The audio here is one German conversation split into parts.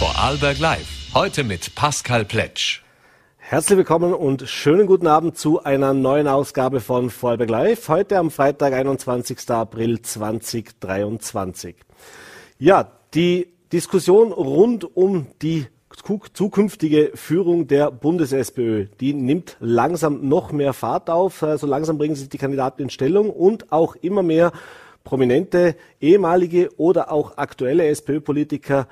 Vorarlberg Live. Heute mit Pascal Pletsch. Herzlich willkommen und schönen guten Abend zu einer neuen Ausgabe von Vorarlberg Live. Heute am Freitag, 21. April 2023. Ja, die Diskussion rund um die zukünftige Führung der Bundes-SPÖ, die nimmt langsam noch mehr Fahrt auf. So also langsam bringen sich die Kandidaten in Stellung und auch immer mehr prominente ehemalige oder auch aktuelle SPÖ-Politiker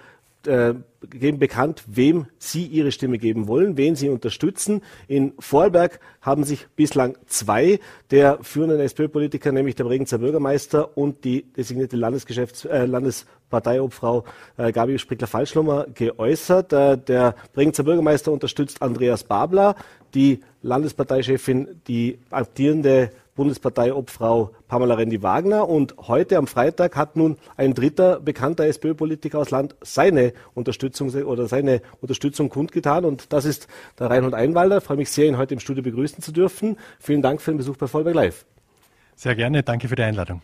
äh, geben bekannt, wem sie ihre Stimme geben wollen, wen sie unterstützen. In Vorarlberg haben sich bislang zwei der führenden SPÖ-Politiker, nämlich der Bregenzer Bürgermeister und die designierte Landesgeschäfts äh, Landesparteiobfrau äh, Gabi Sprickler-Falschlummer geäußert. Äh, der Bregenzer Bürgermeister unterstützt Andreas Babler, die Landesparteichefin, die amtierende Bundesparteiobfrau Pamela Rendi-Wagner. Und heute am Freitag hat nun ein dritter bekannter SPÖ-Politiker aus Land seine Unterstützung oder seine Unterstützung kundgetan. Und das ist der Reinhold Einwalder. Ich freue mich sehr, ihn heute im Studio begrüßen zu dürfen. Vielen Dank für den Besuch bei Vollberg Live. Sehr gerne. Danke für die Einladung.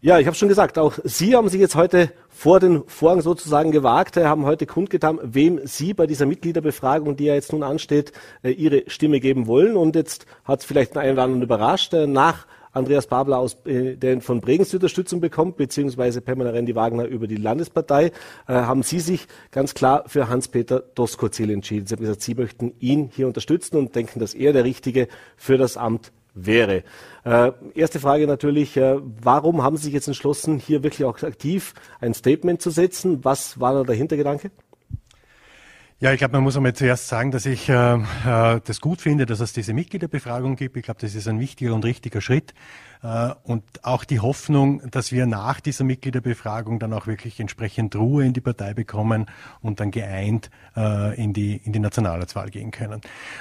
Ja, ich habe schon gesagt, auch Sie haben sich jetzt heute vor den Vorhang sozusagen gewagt, haben heute kundgetan, wem Sie bei dieser Mitgliederbefragung, die ja jetzt nun ansteht, äh, Ihre Stimme geben wollen. Und jetzt hat es vielleicht einen oder anderen überrascht. Äh, nach Andreas Babler aus, äh, der von Bregenz Unterstützung bekommt, beziehungsweise Pamela Rendi-Wagner über die Landespartei, haben Sie sich ganz klar für Hans-Peter Doskozil entschieden. Sie haben gesagt, Sie möchten ihn hier unterstützen und denken, dass er der Richtige für das Amt wäre. Äh, erste Frage natürlich, äh, warum haben Sie sich jetzt entschlossen, hier wirklich auch aktiv ein Statement zu setzen? Was war da der Hintergedanke? Ja, ich glaube, man muss einmal zuerst sagen, dass ich äh, äh, das gut finde, dass es diese Mitgliederbefragung gibt. Ich glaube, das ist ein wichtiger und richtiger Schritt. Äh, und auch die Hoffnung, dass wir nach dieser Mitgliederbefragung dann auch wirklich entsprechend Ruhe in die Partei bekommen und dann geeint äh, in, die, in die Nationalratswahl gehen können.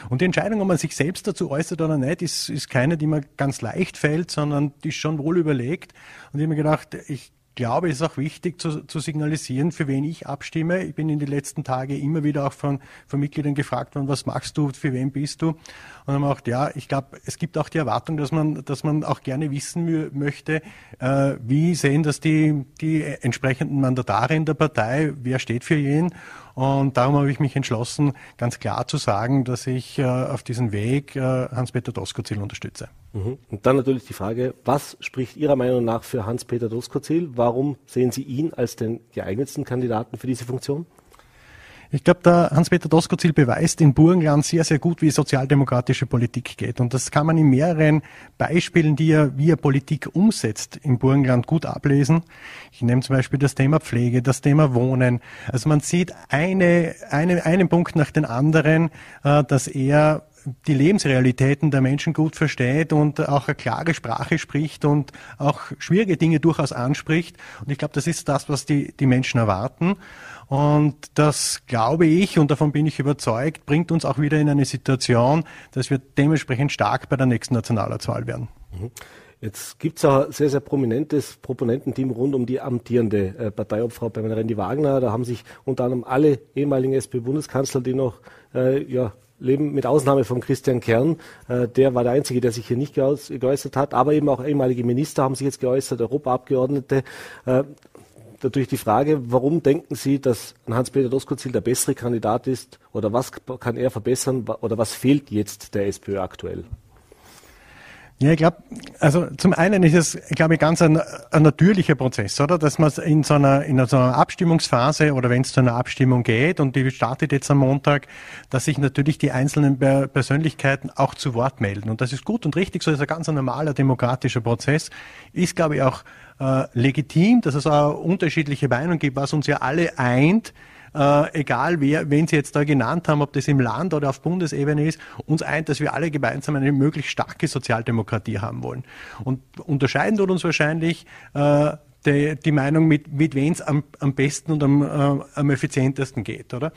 Und die Entscheidung, ob man sich selbst dazu äußert oder nicht, ist, ist keine, die mir ganz leicht fällt, sondern die ist schon wohl überlegt. Und ich habe mir gedacht, ich glaube, es ist auch wichtig zu, zu, signalisieren, für wen ich abstimme. Ich bin in den letzten Tagen immer wieder auch von, von Mitgliedern gefragt worden, was machst du, für wen bist du? Und haben wir gedacht, ja, ich glaube, es gibt auch die Erwartung, dass man, dass man auch gerne wissen möchte, äh, wie sehen das die, die entsprechenden Mandatare in der Partei, wer steht für jeden? Und darum habe ich mich entschlossen, ganz klar zu sagen, dass ich äh, auf diesem Weg äh, Hans-Peter Doskozil unterstütze. Mhm. Und dann natürlich die Frage, was spricht Ihrer Meinung nach für Hans-Peter Doskozil? Warum sehen Sie ihn als den geeignetsten Kandidaten für diese Funktion? Ich glaube, der Hans-Peter Doskozil beweist in Burgenland sehr, sehr gut, wie sozialdemokratische Politik geht. Und das kann man in mehreren Beispielen, die er, wie er Politik umsetzt, im Burgenland gut ablesen. Ich nehme zum Beispiel das Thema Pflege, das Thema Wohnen. Also man sieht eine, eine, einen Punkt nach den anderen, äh, dass er die Lebensrealitäten der Menschen gut versteht und auch eine klare Sprache spricht und auch schwierige Dinge durchaus anspricht. Und ich glaube, das ist das, was die, die Menschen erwarten. Und das glaube ich, und davon bin ich überzeugt, bringt uns auch wieder in eine Situation, dass wir dementsprechend stark bei der nächsten Nationalratswahl werden. Mhm. Jetzt gibt es ein sehr, sehr prominentes Proponententeam rund um die amtierende äh, Parteiobfrau bei Rendi Wagner. Da haben sich unter anderem alle ehemaligen SP-Bundeskanzler, die noch äh, ja, leben, mit Ausnahme von Christian Kern, äh, der war der Einzige, der sich hier nicht geäußert hat, aber eben auch ehemalige Minister haben sich jetzt geäußert, Europaabgeordnete. Äh, natürlich die Frage, warum denken Sie, dass Hans-Peter Doskozil der bessere Kandidat ist oder was kann er verbessern oder was fehlt jetzt der SPÖ aktuell? Ja, ich glaube, also zum einen ist es, glaube ich, ganz ein, ein, natürlicher Prozess, oder? Dass man in so einer, in so einer Abstimmungsphase oder wenn es zu einer Abstimmung geht und die startet jetzt am Montag, dass sich natürlich die einzelnen Persönlichkeiten auch zu Wort melden. Und das ist gut und richtig, so ist ein ganz normaler demokratischer Prozess. Ist, glaube ich, auch äh, legitim, dass es auch unterschiedliche Meinungen gibt, was uns ja alle eint, äh, egal wer, wen Sie jetzt da genannt haben, ob das im Land oder auf Bundesebene ist, uns eint, dass wir alle gemeinsam eine möglichst starke Sozialdemokratie haben wollen. Und unterscheiden tut uns wahrscheinlich äh, die, die Meinung, mit, mit wem es am, am besten und am, äh, am effizientesten geht, oder?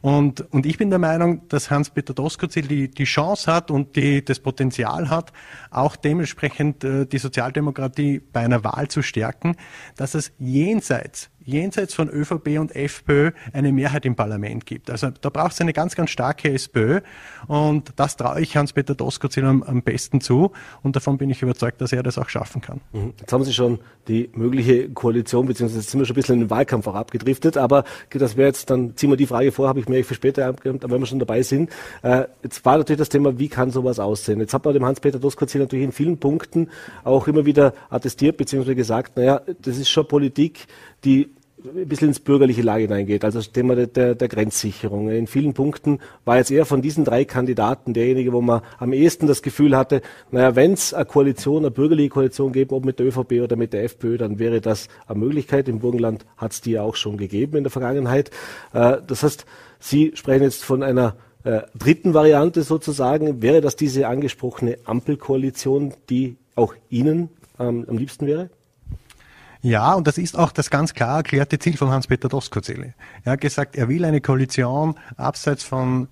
Und, und ich bin der Meinung, dass Hans-Peter Doskozil die, die Chance hat und die, das Potenzial hat, auch dementsprechend äh, die Sozialdemokratie bei einer Wahl zu stärken, dass es jenseits jenseits von ÖVP und FPÖ eine Mehrheit im Parlament gibt. Also da braucht es eine ganz, ganz starke SPÖ und das traue ich Hans-Peter Doskozil am, am, besten zu und davon bin ich überzeugt, dass er das auch schaffen kann. Mhm. Jetzt haben Sie schon die mögliche Koalition, beziehungsweise sind wir schon ein bisschen in den Wahlkampf auch abgedriftet, aber das wäre jetzt, dann ziehen wir die Frage vor, habe ich mir für später abgegeben, aber wenn wir schon dabei sind. Äh, jetzt war natürlich das Thema, wie kann sowas aussehen? Jetzt hat man dem Hans-Peter Doskozil natürlich in vielen Punkten auch immer wieder attestiert, beziehungsweise gesagt, naja, das ist schon Politik, die ein bisschen ins bürgerliche Lager hineingeht, also das Thema der, der, Grenzsicherung. In vielen Punkten war jetzt eher von diesen drei Kandidaten derjenige, wo man am ehesten das Gefühl hatte, naja, wenn es eine Koalition, eine bürgerliche Koalition gäbe, ob mit der ÖVP oder mit der FPÖ, dann wäre das eine Möglichkeit. Im Burgenland hat es die ja auch schon gegeben in der Vergangenheit. Äh, das heißt, Sie sprechen jetzt von einer äh, dritten Variante sozusagen. Wäre das diese angesprochene Ampelkoalition, die auch Ihnen ähm, am liebsten wäre? Ja, und das ist auch das ganz klar erklärte Ziel von Hans-Peter Doskozele. Er hat gesagt, er will eine Koalition abseits von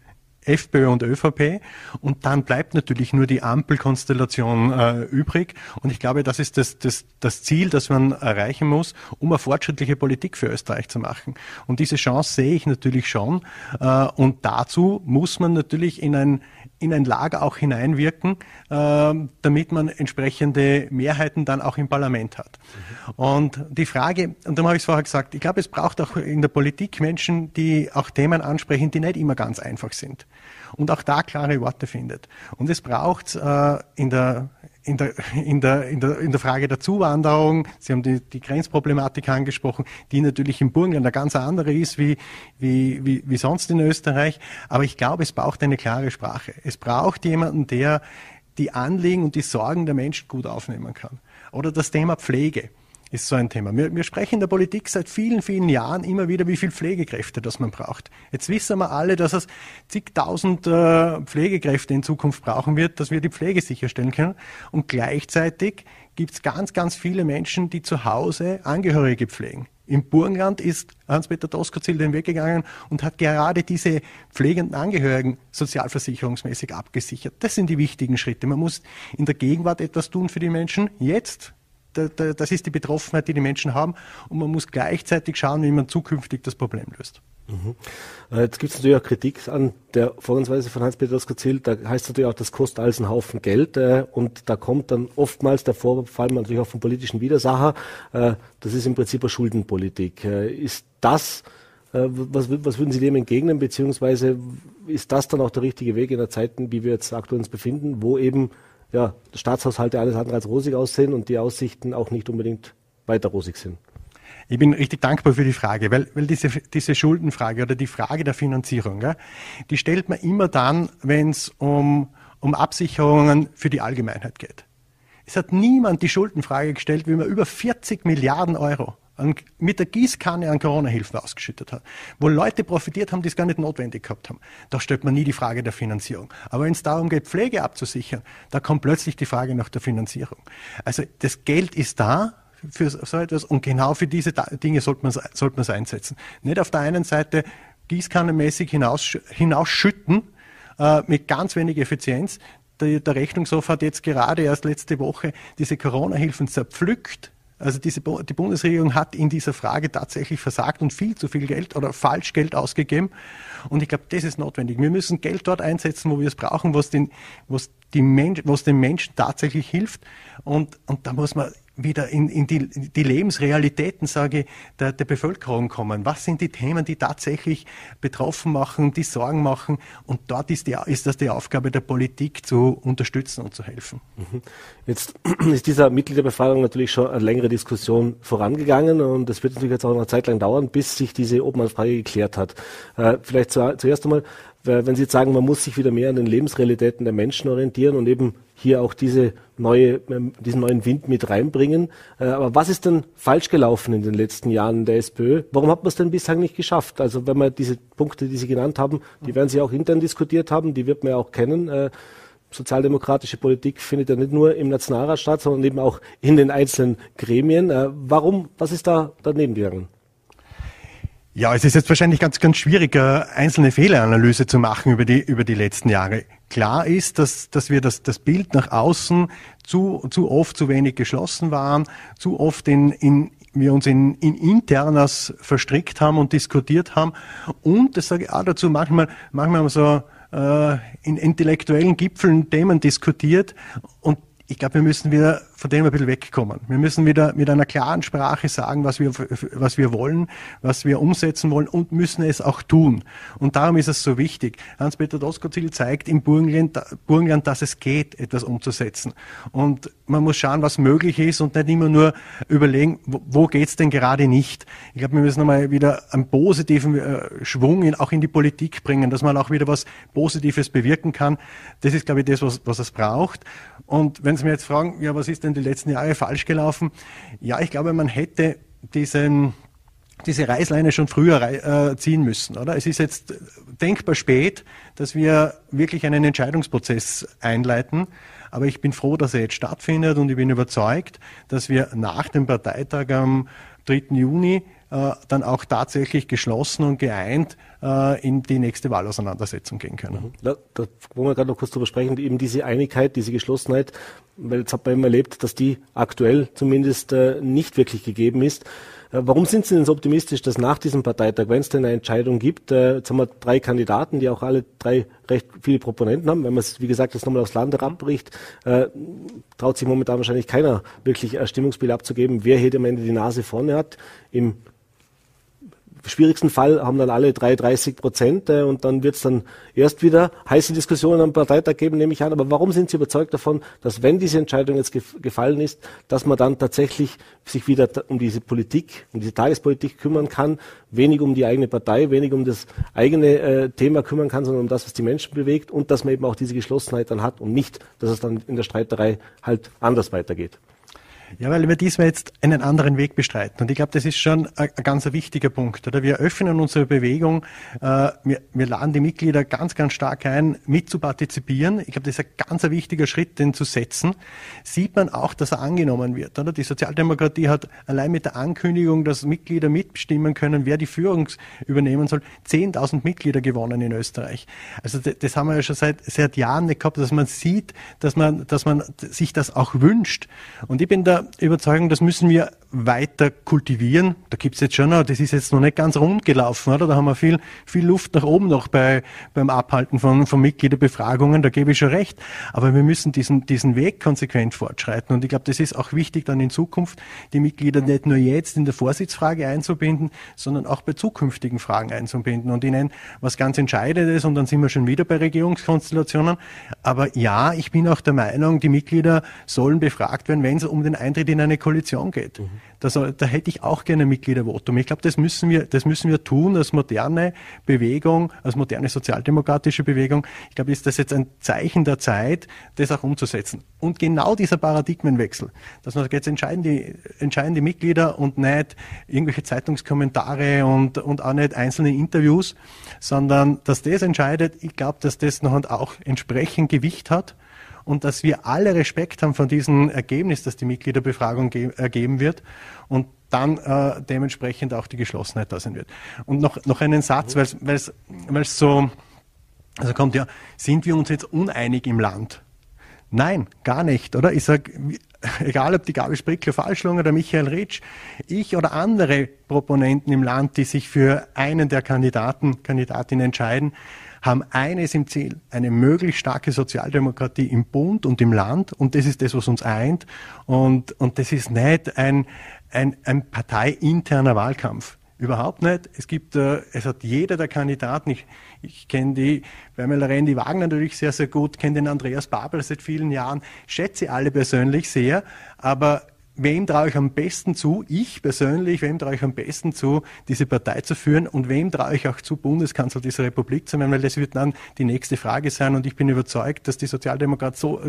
FPÖ und ÖVP und dann bleibt natürlich nur die Ampelkonstellation äh, übrig und ich glaube, das ist das, das, das Ziel, das man erreichen muss, um eine fortschrittliche Politik für Österreich zu machen. Und diese Chance sehe ich natürlich schon äh, und dazu muss man natürlich in ein in ein Lager auch hineinwirken, äh, damit man entsprechende Mehrheiten dann auch im Parlament hat. Mhm. Und die Frage, und darum habe ich es vorher gesagt, ich glaube, es braucht auch in der Politik Menschen, die auch Themen ansprechen, die nicht immer ganz einfach sind. Und auch da klare Worte findet. Und es braucht äh, in der in der, in, der, in, der, in der Frage der Zuwanderung, Sie haben die, die Grenzproblematik angesprochen, die natürlich im Burgenland eine ganz andere ist wie, wie, wie, wie sonst in Österreich. Aber ich glaube, es braucht eine klare Sprache. Es braucht jemanden, der die Anliegen und die Sorgen der Menschen gut aufnehmen kann. Oder das Thema Pflege ist so ein Thema. Wir, wir, sprechen in der Politik seit vielen, vielen Jahren immer wieder, wie viel Pflegekräfte das man braucht. Jetzt wissen wir alle, dass es zigtausend äh, Pflegekräfte in Zukunft brauchen wird, dass wir die Pflege sicherstellen können. Und gleichzeitig gibt es ganz, ganz viele Menschen, die zu Hause Angehörige pflegen. Im Burgenland ist Hans-Peter Doskozil den Weg gegangen und hat gerade diese pflegenden Angehörigen sozialversicherungsmäßig abgesichert. Das sind die wichtigen Schritte. Man muss in der Gegenwart etwas tun für die Menschen, jetzt das ist die Betroffenheit, die die Menschen haben. Und man muss gleichzeitig schauen, wie man zukünftig das Problem löst. Mhm. Äh, jetzt gibt es natürlich auch Kritik an der Vorgehensweise von Hans-Peter Doskozil. Da heißt es natürlich auch, das kostet alles einen Haufen Geld. Äh, und da kommt dann oftmals der Vorfall natürlich auch vom politischen Widersacher. Äh, das ist im Prinzip eine Schuldenpolitik. Ist das, was, was würden Sie dem entgegnen, beziehungsweise ist das dann auch der richtige Weg in der Zeit, wie wir jetzt aktuell uns befinden, wo eben ja, Staatshaushalte alles andere als rosig aussehen und die Aussichten auch nicht unbedingt weiter rosig sind. Ich bin richtig dankbar für die Frage, weil, weil diese, diese Schuldenfrage oder die Frage der Finanzierung, ja, die stellt man immer dann, wenn es um, um Absicherungen für die Allgemeinheit geht. Es hat niemand die Schuldenfrage gestellt, wie man über 40 Milliarden Euro an, mit der Gießkanne an Corona-Hilfen ausgeschüttet hat, wo Leute profitiert haben, die es gar nicht notwendig gehabt haben. Da stellt man nie die Frage der Finanzierung. Aber wenn es darum geht, Pflege abzusichern, da kommt plötzlich die Frage nach der Finanzierung. Also das Geld ist da, für so etwas und genau für diese Dinge sollte man es sollte einsetzen. Nicht auf der einen Seite gießkannenmäßig hinaus, hinausschütten äh, mit ganz wenig Effizienz. Der, der Rechnungshof hat jetzt gerade erst letzte Woche diese Corona-Hilfen zerpflückt also diese, die Bundesregierung hat in dieser Frage tatsächlich versagt und viel zu viel Geld oder falsch Geld ausgegeben. Und ich glaube, das ist notwendig. Wir müssen Geld dort einsetzen, wo wir es brauchen, was den, was die Mensch, was den Menschen tatsächlich hilft. Und, und da muss man wieder in, in die, die Lebensrealitäten, sage ich, der, der Bevölkerung kommen. Was sind die Themen, die tatsächlich betroffen machen, die Sorgen machen? Und dort ist, die, ist das die Aufgabe der Politik, zu unterstützen und zu helfen. Mhm. Jetzt ist dieser Mitgliederbefragung natürlich schon eine längere Diskussion vorangegangen und es wird natürlich jetzt auch noch eine Zeit lang dauern, bis sich diese Obmannfrage geklärt hat. Äh, vielleicht zu, zuerst einmal, wenn Sie jetzt sagen, man muss sich wieder mehr an den Lebensrealitäten der Menschen orientieren und eben hier auch diese neue, ähm, diesen neuen Wind mit reinbringen. Äh, aber was ist denn falsch gelaufen in den letzten Jahren der SPÖ? Warum hat man es denn bislang nicht geschafft? Also wenn man diese Punkte, die Sie genannt haben, die werden Sie auch intern diskutiert haben, die wird man ja auch kennen. Äh, sozialdemokratische Politik findet ja nicht nur im Nationalrat statt, sondern eben auch in den einzelnen Gremien. Äh, warum, was ist da daneben gegangen? Ja, es ist jetzt wahrscheinlich ganz, ganz schwierig, einzelne Fehleranalyse zu machen über die, über die letzten Jahre. Klar ist, dass, dass wir das, das Bild nach außen zu, zu oft zu wenig geschlossen waren, zu oft in, in wir uns in, in Internas verstrickt haben und diskutiert haben. Und, das sage ich auch dazu, manchmal, manchmal haben wir so äh, in intellektuellen Gipfeln Themen diskutiert und ich glaube, wir müssen wieder von dem ein bisschen wegkommen. Wir müssen wieder mit einer klaren Sprache sagen, was wir, was wir wollen, was wir umsetzen wollen und müssen es auch tun. Und darum ist es so wichtig. Hans-Peter Doskozil zeigt im Burgenland, Burgenland, dass es geht, etwas umzusetzen. Und man muss schauen, was möglich ist und nicht immer nur überlegen, wo, wo geht's denn gerade nicht. Ich glaube, wir müssen einmal wieder einen positiven äh, Schwung in, auch in die Politik bringen, dass man auch wieder was Positives bewirken kann. Das ist, glaube ich, das, was, was es braucht. Und wenn Sie mir jetzt fragen, ja, was ist denn die letzten Jahre falsch gelaufen? Ja, ich glaube, man hätte diesen, diese Reißleine schon früher äh, ziehen müssen, oder? Es ist jetzt denkbar spät, dass wir wirklich einen Entscheidungsprozess einleiten. Aber ich bin froh, dass er jetzt stattfindet und ich bin überzeugt, dass wir nach dem Parteitag am 3. Juni äh, dann auch tatsächlich geschlossen und geeint äh, in die nächste Wahlauseinandersetzung gehen können. Mhm. Da, wollen wir gerade noch kurz drüber sprechen, eben diese Einigkeit, diese Geschlossenheit, weil jetzt hat man immer erlebt, dass die aktuell zumindest äh, nicht wirklich gegeben ist. Warum sind Sie denn so optimistisch, dass nach diesem Parteitag, wenn es denn eine Entscheidung gibt, jetzt haben wir drei Kandidaten, die auch alle drei recht viele Proponenten haben, wenn man es, wie gesagt, jetzt nochmal aufs Land herabbricht, traut sich momentan wahrscheinlich keiner wirklich ein Stimmungsbild abzugeben, wer hier am Ende die Nase vorne hat. Im schwierigsten Fall haben dann alle drei 30 Prozent äh, und dann wird es dann erst wieder heiße Diskussionen am Parteitag geben, nehme ich an. Aber warum sind Sie überzeugt davon, dass wenn diese Entscheidung jetzt gefallen ist, dass man dann tatsächlich sich wieder um diese Politik, um diese Tagespolitik kümmern kann, wenig um die eigene Partei, wenig um das eigene äh, Thema kümmern kann, sondern um das, was die Menschen bewegt und dass man eben auch diese Geschlossenheit dann hat und nicht, dass es dann in der Streiterei halt anders weitergeht. Ja, weil wir diesmal jetzt einen anderen Weg bestreiten. Und ich glaube, das ist schon ein, ein ganz wichtiger Punkt. Oder wir öffnen unsere Bewegung, äh, wir, wir laden die Mitglieder ganz, ganz stark ein, mit zu partizipieren. Ich glaube, das ist ein ganz wichtiger Schritt, den zu setzen. Sieht man auch, dass er angenommen wird. Oder? Die Sozialdemokratie hat allein mit der Ankündigung, dass Mitglieder mitbestimmen können, wer die Führung übernehmen soll, 10.000 Mitglieder gewonnen in Österreich. Also das, das haben wir ja schon seit, seit Jahren nicht gehabt, dass man sieht, dass man, dass man sich das auch wünscht. Und ich bin da Überzeugung, das müssen wir weiter kultivieren. Da gibt's jetzt schon noch, das ist jetzt noch nicht ganz rund gelaufen, oder? Da haben wir viel, viel Luft nach oben noch bei, beim Abhalten von, von Mitgliederbefragungen, da gebe ich schon recht. Aber wir müssen diesen, diesen Weg konsequent fortschreiten. Und ich glaube, das ist auch wichtig, dann in Zukunft die Mitglieder nicht nur jetzt in der Vorsitzfrage einzubinden, sondern auch bei zukünftigen Fragen einzubinden und ihnen was ganz Entscheidendes, und dann sind wir schon wieder bei Regierungskonstellationen. Aber ja, ich bin auch der Meinung, die Mitglieder sollen befragt werden, wenn es um den Eintritt in eine Koalition geht. Mhm. Das, da hätte ich auch gerne Mitgliedervotum. Ich glaube, das müssen wir, das müssen wir tun als moderne Bewegung, als moderne sozialdemokratische Bewegung. Ich glaube, ist das jetzt ein Zeichen der Zeit, das auch umzusetzen. Und genau dieser Paradigmenwechsel, dass man jetzt entscheiden die, entscheiden die Mitglieder und nicht irgendwelche Zeitungskommentare und, und auch nicht einzelne Interviews, sondern dass das entscheidet. Ich glaube, dass das noch auch entsprechend Gewicht hat und dass wir alle Respekt haben von diesem Ergebnis, das die Mitgliederbefragung ergeben wird und dann äh, dementsprechend auch die Geschlossenheit da sein wird. Und noch, noch einen Satz, weil es so, also kommt ja, sind wir uns jetzt uneinig im Land? Nein, gar nicht, oder? Ich sage, egal ob die Gabi Sprickler Falschlung oder Michael Ritsch, ich oder andere Proponenten im Land, die sich für einen der Kandidaten, Kandidatinnen entscheiden, haben eines im Ziel, eine möglichst starke Sozialdemokratie im Bund und im Land. Und das ist das, was uns eint. Und, und das ist nicht ein, ein, ein parteiinterner Wahlkampf. Überhaupt nicht. Es gibt, äh, es hat jeder der Kandidaten, ich, ich kenne die Pamela Rendi Wagner natürlich sehr, sehr gut, kenne den Andreas Babel seit vielen Jahren, schätze alle persönlich sehr, aber wem traue ich am besten zu, ich persönlich, wem traue ich am besten zu, diese Partei zu führen und wem traue ich auch zu, Bundeskanzler dieser Republik zu werden, weil das wird dann die nächste Frage sein und ich bin überzeugt, dass die Sozialdemokratie so,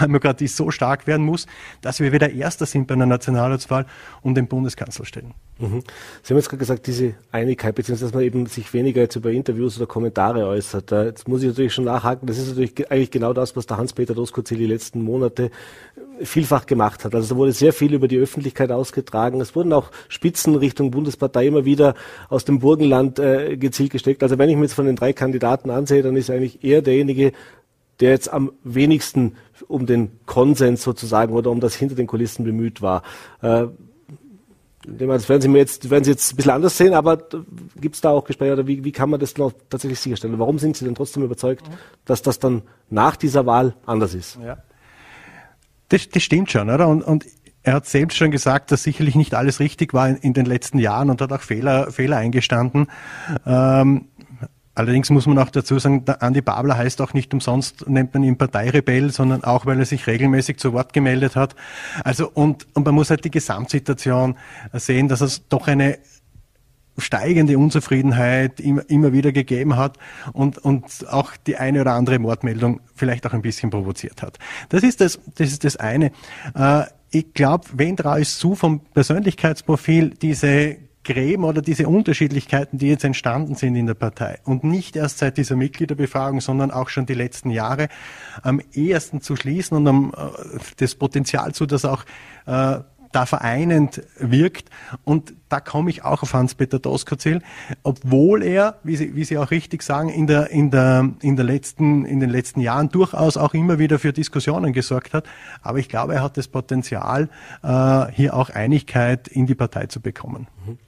Demokratie so stark werden muss, dass wir wieder Erster sind bei einer Nationalratswahl und den Bundeskanzler stellen. Mhm. Sie haben jetzt gerade gesagt, diese Einigkeit, beziehungsweise dass man eben sich weniger jetzt über Interviews oder Kommentare äußert. Jetzt muss ich natürlich schon nachhaken, das ist natürlich eigentlich genau das, was der Hans-Peter Doskozil die letzten Monate vielfach gemacht hat. Also da wurde sehr viel über die Öffentlichkeit ausgetragen. Es wurden auch Spitzen Richtung Bundespartei immer wieder aus dem Burgenland äh, gezielt gesteckt. Also wenn ich mir jetzt von den drei Kandidaten ansehe, dann ist eigentlich eher derjenige, der jetzt am wenigsten um den Konsens sozusagen oder um das hinter den Kulissen bemüht war. Äh, Das werden Sie mir jetzt, werden Sie jetzt ein bisschen anders sehen, aber gibt es da auch Gespräche oder wie, wie kann man das tatsächlich sicherstellen? Warum sind Sie denn trotzdem überzeugt, dass das dann nach dieser Wahl anders ist? Ja. Das, das stimmt schon, oder? Und, und er hat selbst schon gesagt, dass sicherlich nicht alles richtig war in, in den letzten Jahren und hat auch Fehler, Fehler eingestanden. Ähm, Allerdings muss man auch dazu sagen, der Andi Babler heißt auch nicht umsonst, nennt man ihn Parteirebell, sondern auch, weil er sich regelmäßig zu Wort gemeldet hat. Also, und, und man muss halt die Gesamtsituation sehen, dass es doch eine steigende Unzufriedenheit immer, immer wieder gegeben hat und, und auch die eine oder andere Mordmeldung vielleicht auch ein bisschen provoziert hat. Das ist das, das ist das eine. Äh, ich glaube, wen traue ich zu vom Persönlichkeitsprofil diese Gräben oder diese Unterschiedlichkeiten, die jetzt entstanden sind in der Partei und nicht erst seit dieser Mitgliederbefragung, sondern auch schon die letzten Jahre am ehesten zu schließen und am, äh, das Potenzial zu, dass auch äh, da vereinend wirkt. Und da komme ich auch auf Hans-Peter Doskozil, obwohl er, wie Sie, wie Sie auch richtig sagen, in, der, in, der, in, der letzten, in den letzten Jahren durchaus auch immer wieder für Diskussionen gesorgt hat. Aber ich glaube, er hat das Potenzial, äh, hier auch Einigkeit in die Partei zu bekommen. Mhm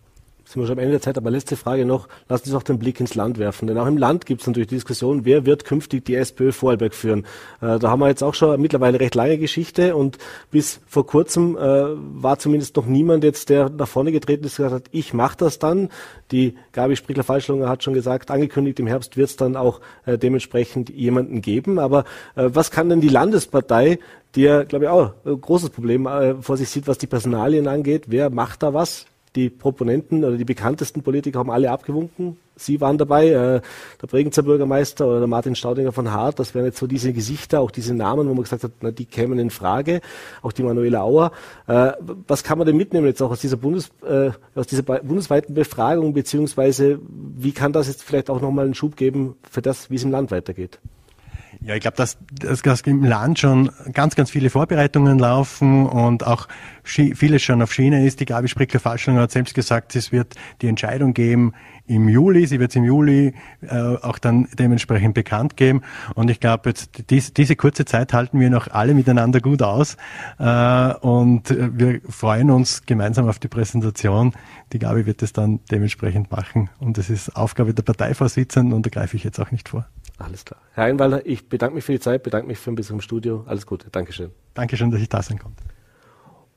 sind wir schon am Ende der Zeit, aber letzte Frage noch, lassen Sie uns auch den Blick ins Land werfen. Denn auch im Land gibt es natürlich die Diskussion, wer wird künftig die SPÖ Vorarlberg führen. Äh, da haben wir jetzt auch schon mittlerweile recht lange Geschichte und bis vor kurzem äh, war zumindest noch niemand jetzt, der nach vorne getreten ist und gesagt hat, ich mache das dann. Die Gabi Sprichler-Falschlunger hat schon gesagt, angekündigt, im Herbst wird es dann auch äh, dementsprechend jemanden geben. Aber äh, was kann denn die Landespartei die ja, glaube ich, auch ein großes Problem äh, vor sich sieht, was die Personalien angeht. Wer macht da was? Die Proponenten oder die bekanntesten Politiker haben alle abgewunken. Sie waren dabei, äh, der Bregenzer Bürgermeister oder der Martin Staudinger von Hart, das wären jetzt so diese Gesichter, auch diese Namen, wo man gesagt hat, na, die kämen in Frage, auch die Manuela Auer. Äh, was kann man denn mitnehmen jetzt auch aus dieser, Bundes, äh, aus dieser bundesweiten Befragung, beziehungsweise wie kann das jetzt vielleicht auch nochmal einen Schub geben für das, wie es im Land weitergeht? Ja, ich glaube, dass, dass, im Land schon ganz, ganz viele Vorbereitungen laufen und auch vieles schon auf Schiene ist. Die Gabi Sprickler-Falschlinger hat selbst gesagt, es wird die Entscheidung geben im Juli. Sie wird es im Juli äh, auch dann dementsprechend bekannt geben. Und ich glaube, jetzt dies, diese kurze Zeit halten wir noch alle miteinander gut aus. Äh, und wir freuen uns gemeinsam auf die Präsentation. Die Gabi wird es dann dementsprechend machen. Und es ist Aufgabe der Parteivorsitzenden und da greife ich jetzt auch nicht vor. Alles klar. Herr Einwalder, ich bedanke mich für die Zeit, bedanke mich für ein bisschen im Studio. Alles Gute. Dankeschön. Dankeschön, dass ich da sein konnte.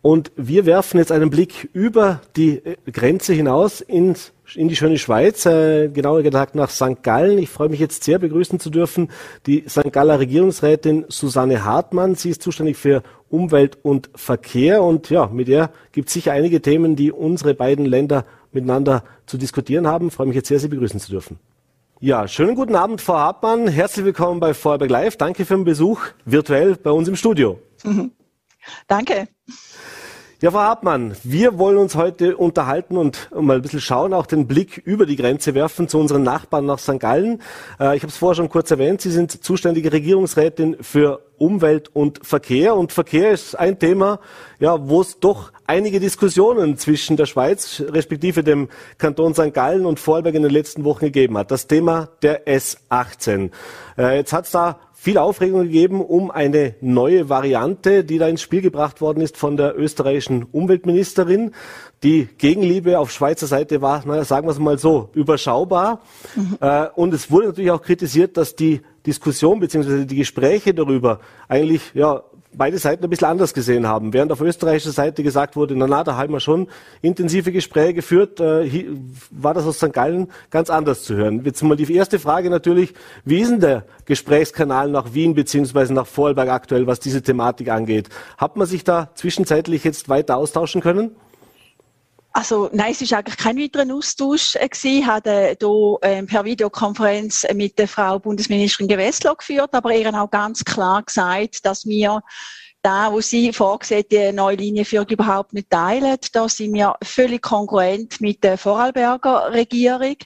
Und wir werfen jetzt einen Blick über die äh, Grenze hinaus ins, in die schöne Schweiz, äh, genauer gesagt nach St. Gallen. Ich freue mich jetzt sehr begrüßen zu dürfen die St. Galler Regierungsrätin Susanne Hartmann. Sie ist zuständig für Umwelt und Verkehr und ja, mit ihr gibt es sicher einige Themen, die unsere beiden Länder miteinander zu diskutieren haben. Ich freue mich jetzt sehr, Sie begrüßen zu dürfen. Ja, schönen guten Abend, Frau Hartmann. Herzlich willkommen bei Vorarlberg Live. Danke für den Besuch virtuell bei uns im Studio. Danke. Ja, Frau Hartmann, wir wollen uns heute unterhalten und mal ein bisschen schauen, auch den Blick über die Grenze werfen zu unseren Nachbarn nach St. Gallen. Äh, ich habe es vorher schon kurz erwähnt, Sie sind zuständige Regierungsrätin für Umwelt und Verkehr. Und Verkehr ist ein Thema, ja, wo es doch einige Diskussionen zwischen der Schweiz, respektive dem Kanton St. Gallen und Vorarlberg in den letzten Wochen gegeben hat. Das Thema der S18. Äh, jetzt hat es da viel Aufregung gegeben um eine neue Variante, die da ins Spiel gebracht worden ist von der österreichischen Umweltministerin. Die Gegenliebe auf Schweizer Seite war, naja, sagen wir es mal so, überschaubar. Mhm. Äh, und es wurde natürlich auch kritisiert, dass die Diskussion bzw. die Gespräche darüber eigentlich ja beide Seiten ein bisschen anders gesehen haben. Während auf österreichischer Seite gesagt wurde, na na, da haben wir schon intensive Gespräche geführt, äh, war das aus St. Gallen ganz anders zu hören. Jetzt mal die erste Frage natürlich, wie ist denn der Gesprächskanal nach Wien beziehungsweise nach Vorarlberg aktuell, was diese Thematik angeht? Hat man sich da zwischenzeitlich jetzt weiter austauschen können? Also nein, es war eigentlich kein weiterer Austausch äh, gewesen. Ich habe hier ähm, per Videokonferenz mit der Frau Bundesministerin Gewessler geführt, aber ihr auch ganz klar gesagt, dass wir da, wo sie vorgesehen, die neue Linienführung überhaupt nicht teilen. Da sind wir völlig konkurrent mit der Vorarlberger Regierung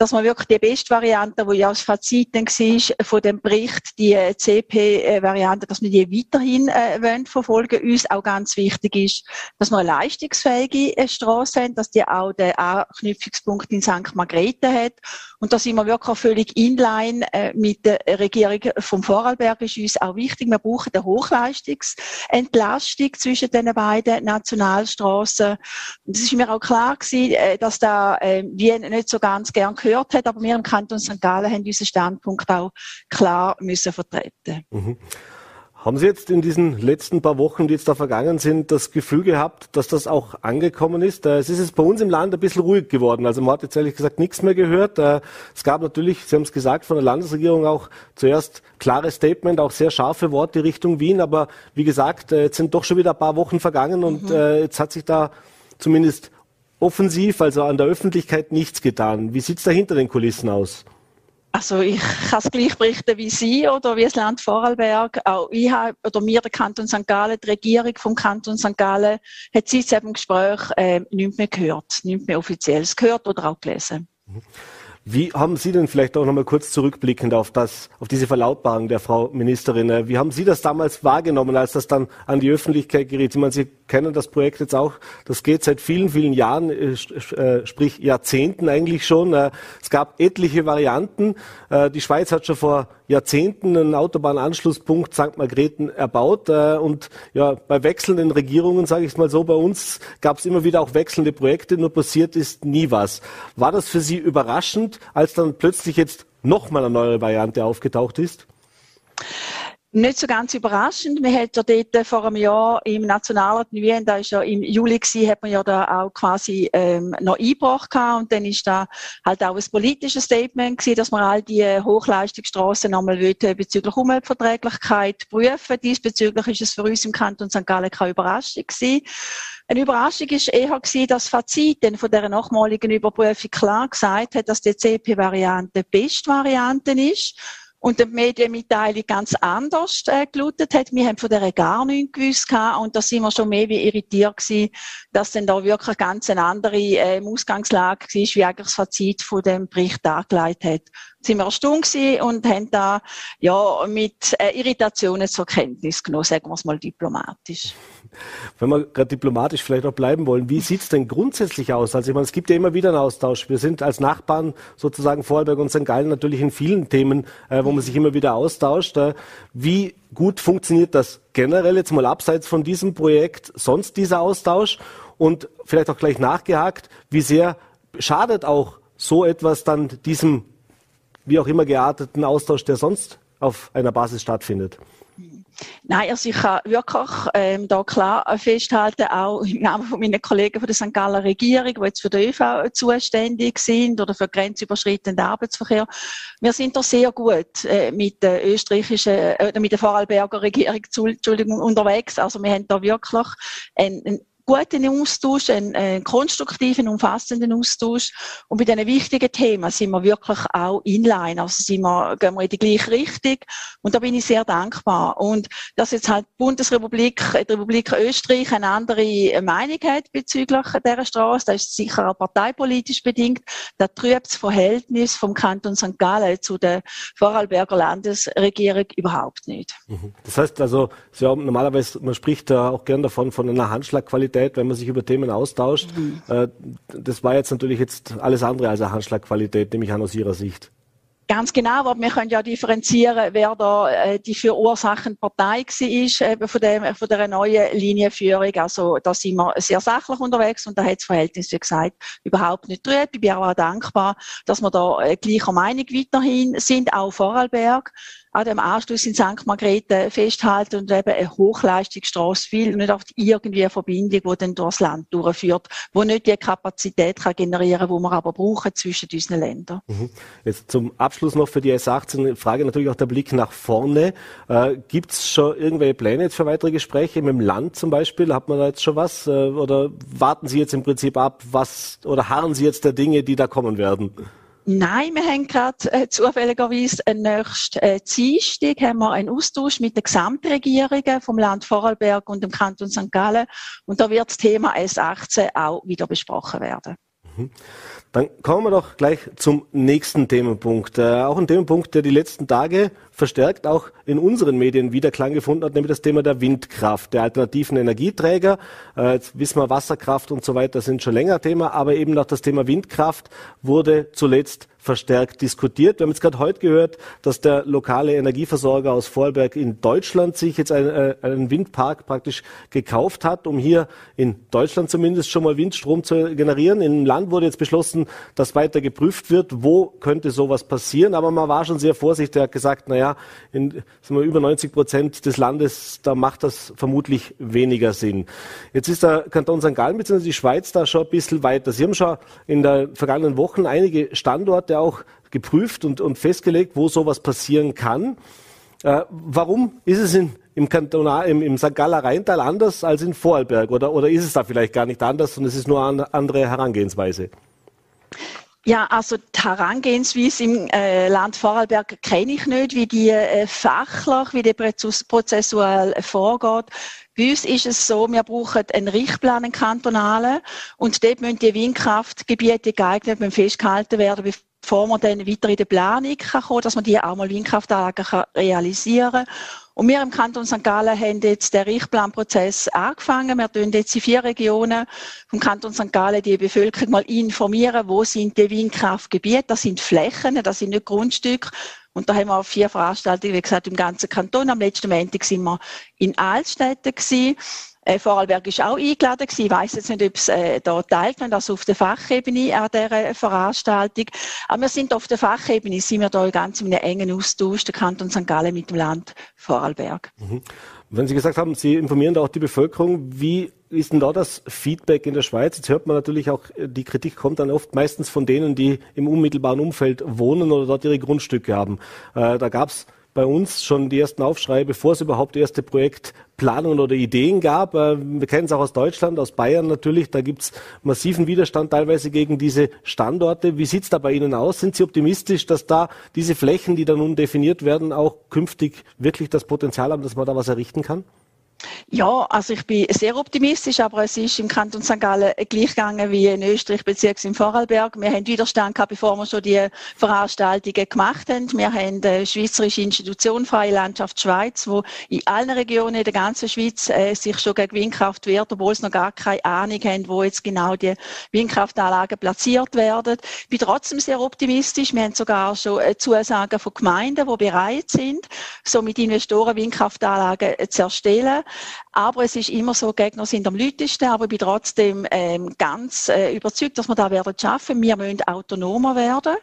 dass man wirklich die beste Variante, wo ja das Fazit dann war, von dem Bericht, die CP-Variante, dass wir die weiterhin äh, wollen verfolgen. Uns auch ganz wichtig ist, dass wir eine leistungsfähige äh, Straße haben, dass die auch den Anknüpfungspunkt in St. Margrethe hat Und da sind wir wirklich völlig inline äh, mit der Regierung vom Vorarlberg. Ist uns auch wichtig. Wir brauchen eine Hochleistungsentlastung zwischen den beiden Nationalstraßen. Es ist mir auch klar gewesen, äh, dass da äh, Wien nicht so ganz gern gehört hat, aber wir im Kanton St. Gallen haben unseren Standpunkt auch klar müssen vertreten. Mhm. Haben Sie jetzt in diesen letzten paar Wochen, die jetzt da vergangen sind, das Gefühl gehabt, dass das auch angekommen ist? Äh, es ist jetzt bei uns im Land ein bisschen ruhig geworden. Also man hat jetzt ehrlich gesagt nichts mehr gehört. Äh, es gab natürlich, Sie haben es gesagt, von der Landesregierung auch zuerst klares Statement, auch sehr scharfe Worte Richtung Wien. Aber wie gesagt, äh, jetzt sind doch schon wieder ein paar Wochen vergangen und mhm. jetzt hat sich da zumindest offensiv, also an der Öffentlichkeit nichts getan. Wie sieht's da hinter den Kulissen aus? Also ich kann es gleich berichten wie Sie oder wie das Land Vorarlberg. Auch ich habe, oder mir, der Kanton St. Gallen, die Regierung vom Kanton St. Gallen, hat seit dem Gespräch äh, nichts mehr gehört, nichts mehr offizielles gehört oder auch gelesen. Mhm. Wie haben Sie denn vielleicht auch nochmal kurz zurückblickend auf das, auf diese Verlautbarung der Frau Ministerin? Äh, wie haben Sie das damals wahrgenommen, als das dann an die Öffentlichkeit geriet? Ich meine, Sie kennen das Projekt jetzt auch. Das geht seit vielen, vielen Jahren, äh, äh, sprich Jahrzehnten eigentlich schon. Es gab etliche Varianten. Die Schweiz hat schon vor Jahrzehnten einen Autobahnanschlusspunkt St. Margrethen erbaut. Und ja, bei wechselnden Regierungen, sage ich es mal so, bei uns gab es immer wieder auch wechselnde Projekte, nur passiert ist nie was. War das für Sie überraschend? Als dann plötzlich jetzt nochmal eine neue Variante aufgetaucht ist? Nicht so ganz überraschend. Wir hatten ja dort vor einem Jahr im Nationalrat Wien, da ist ja im Juli gewesen, hat man ja da auch quasi ähm, noch eingebracht gehabt und dann ist da halt auch ein politisches Statement gewesen, dass man all die Hochleistungsstraßen nochmal bezüglich Umweltverträglichkeit prüfen. Diesbezüglich ist es für uns im Kanton St. Gallen keine Überraschung gewesen. Eine Überraschung ist eher gewesen, dass Fazit denn von der nachmaligen Überprüfung klar gesagt hat, dass die CP-Variante die beste Variante ist und die Medienmitteilung ganz anders äh, gelautet hat. Wir haben von der gar nichts gewusst gehabt, und da sind wir schon mehr wie irritiert gewesen, dass dann da wirklich ganz eine andere äh, Ausgangslage war, wie eigentlich das Fazit von dem Bericht dargelegt hat sind wir erstaunt und haben da ja mit äh, Irritationen zur Kenntnis genommen, sagen wir es mal diplomatisch. Wenn wir gerade diplomatisch vielleicht auch bleiben wollen, wie sieht es denn grundsätzlich aus? Also ich meine, es gibt ja immer wieder einen Austausch. Wir sind als Nachbarn sozusagen Vorarlberg und St. Gallen natürlich in vielen Themen, äh, wo man sich immer wieder austauscht. Äh, wie gut funktioniert das generell jetzt mal abseits von diesem Projekt sonst dieser Austausch? Und vielleicht auch gleich nachgehakt, wie sehr schadet auch so etwas dann diesem wie auch immer gearteten Austausch, der sonst auf einer Basis stattfindet? Nein, also ich kann wirklich ähm, da klar festhalten, auch im Namen von meinen Kollegen von der St. Galler Regierung, die jetzt für den ÖV zuständig sind oder für grenzüberschreitenden Arbeitsverkehr. Wir sind da sehr gut äh, mit der österreichischen, äh, mit der Vorarlberger Regierung Entschuldigung, unterwegs. Also wir haben da wirklich einen, guten Austausch, einen, einen konstruktiven, umfassenden Austausch. Und bei diesen wichtigen Themen sind wir wirklich auch inline. Also sind wir, gehen wir in die gleiche Richtung. Und da bin ich sehr dankbar. Und dass jetzt halt die Bundesrepublik, die Republik Österreich eine andere Meinung hat bezüglich dieser Straße, das ist sicher auch parteipolitisch bedingt. Da trübt das Verhältnis vom Kanton St. Gallen zu der Vorarlberger Landesregierung überhaupt nicht. Mhm. Das heißt also, haben normalerweise, man spricht da auch gern davon, von einer Handschlagqualität Qualität, wenn man sich über Themen austauscht. Mhm. Äh, das war jetzt natürlich jetzt alles andere als eine Handschlagqualität, nehme ich an aus Ihrer Sicht. Ganz genau, aber wir können ja differenzieren, wer da äh, die für Ursachen Partei war äh, von, dem, von der neuen Linienführung. Also da sind wir sehr sachlich unterwegs und da hat das Verhältnis, wie gesagt, überhaupt nicht drüber. Ich bin auch dankbar, dass wir da äh, gleicher Meinung weiterhin sind, auch Vorarlberg an dem Anschluss in St. Margrethe festhalten und eben eine Hochleistungsstraße will nicht auf irgendwie eine Verbindung, die dann durchs Land durchführt, wo nicht die Kapazität kann generieren, wo wir aber brauchen zwischen unseren Ländern. Mhm. Jetzt zum Abschluss noch für die S18 Frage natürlich auch der Blick nach vorne. Äh, Gibt es schon irgendwelche Pläne jetzt für weitere Gespräche mit dem Land zum Beispiel? Hat man da jetzt schon was? Äh, oder warten Sie jetzt im Prinzip ab, was oder harren Sie jetzt der Dinge, die da kommen werden? Nein, wir haben gerade äh, zufälligerweise am nächsten äh, Dienstag haben wir einen Austausch mit den Gesamtregierungen vom Land Vorarlberg und dem Kanton St. Gallen und da wird das Thema S18 auch wieder besprochen werden. Mhm. Dann kommen wir doch gleich zum nächsten Themenpunkt. Äh, auch ein Themenpunkt, der die letzten Tage verstärkt auch in unseren Medien wieder Klang gefunden hat, nämlich das Thema der Windkraft, der alternativen Energieträger. Äh, jetzt wissen wir, Wasserkraft und so weiter sind schon länger Thema, aber eben auch das Thema Windkraft wurde zuletzt verstärkt diskutiert. Wir haben jetzt gerade heute gehört, dass der lokale Energieversorger aus Vorarlberg in Deutschland sich jetzt einen, äh, einen Windpark praktisch gekauft hat, um hier in Deutschland zumindest schon mal Windstrom zu generieren. Im Land wurde jetzt beschlossen, dass weiter geprüft wird, wo könnte sowas passieren. Aber man war schon sehr vorsichtig. Er hat gesagt, naja, in wir, über 90 Prozent des Landes, da macht das vermutlich weniger Sinn. Jetzt ist der Kanton St. Gallen bzw. die Schweiz da schon ein bisschen weiter. Sie haben schon in den vergangenen Wochen einige Standorte Standorte auch geprüft und, und festgelegt, wo sowas passieren kann. Äh, warum ist es in, im, Kantonal, im, im St. Galler Rheintal anders als in Vorarlberg? Oder, oder ist es da vielleicht gar nicht anders und es ist nur eine andere Herangehensweise? Ja, also die Herangehensweise im äh, Land Vorarlberg kenne ich nicht, wie die äh, fachlich, wie die prozessual vorgeht. Bei uns ist es so, wir brauchen einen Richtplan, einen kantonalen, und dort müssen die Windkraftgebiete geeignet festgehalten werden, bevor man dann weiter in die Planung kann kommen, dass man die auch mal Windkraftanlagen realisieren kann. Und wir im Kanton St. Gallen haben jetzt den Richtplanprozess angefangen. Wir tun jetzt in vier Regionen vom Kanton St. Gallen die Bevölkerung mal informieren, wo sind die Windkraftgebiete. Das sind Flächen, das sind nicht Grundstücke. Und da haben wir vier Veranstaltungen, wie gesagt, im ganzen Kanton. Am letzten Montag sind wir in Altstädten gewesen. Äh, Vorarlberg ist auch eingeladen gewesen. Ich weiss jetzt nicht, ob es äh, da teilgenommen also auf der Fachebene an dieser Veranstaltung. Aber wir sind auf der Fachebene, sind wir da ganz in einem engen Austausch, der Kanton St. Gallen mit dem Land Vorarlberg. Mhm. Wenn Sie gesagt haben, Sie informieren da auch die Bevölkerung, wie ist denn da das Feedback in der Schweiz? Jetzt hört man natürlich auch, die Kritik kommt dann oft meistens von denen, die im unmittelbaren Umfeld wohnen oder dort ihre Grundstücke haben. Äh, da es bei uns schon die ersten Aufschreie, bevor es überhaupt erste Projektplanungen oder Ideen gab. Äh, wir kennen es auch aus Deutschland, aus Bayern natürlich. Da gibt es massiven Widerstand teilweise gegen diese Standorte. Wie sieht es da bei Ihnen aus? Sind Sie optimistisch, dass da diese Flächen, die da nun definiert werden, auch künftig wirklich das Potenzial haben, dass man da was errichten kann? Ja, also ich bin sehr optimistisch, aber es ist im Kanton St. Gallen gleich gegangen wie in Österreich bzw. im Vorarlberg. Wir haben Widerstand gehabt, bevor wir schon die Veranstaltungen gemacht haben. Wir haben die Schweizerische Institution Freie Landschaft Schweiz, wo in allen Regionen der ganzen Schweiz äh, sich schon gegen Windkraft wehrt, obwohl sie noch gar keine Ahnung haben, wo jetzt genau die Windkraftanlagen platziert werden. Ich bin trotzdem sehr optimistisch. Wir haben sogar schon äh, Zusagen von Gemeinden, die bereit sind, so mit Investoren Windkraftanlagen äh, zu erstellen. Aber es ist immer so, Gegner sind am lautesten, aber ich bin trotzdem ähm, ganz äh, überzeugt, dass wir da werden schaffen. Wir müssen autonomer werden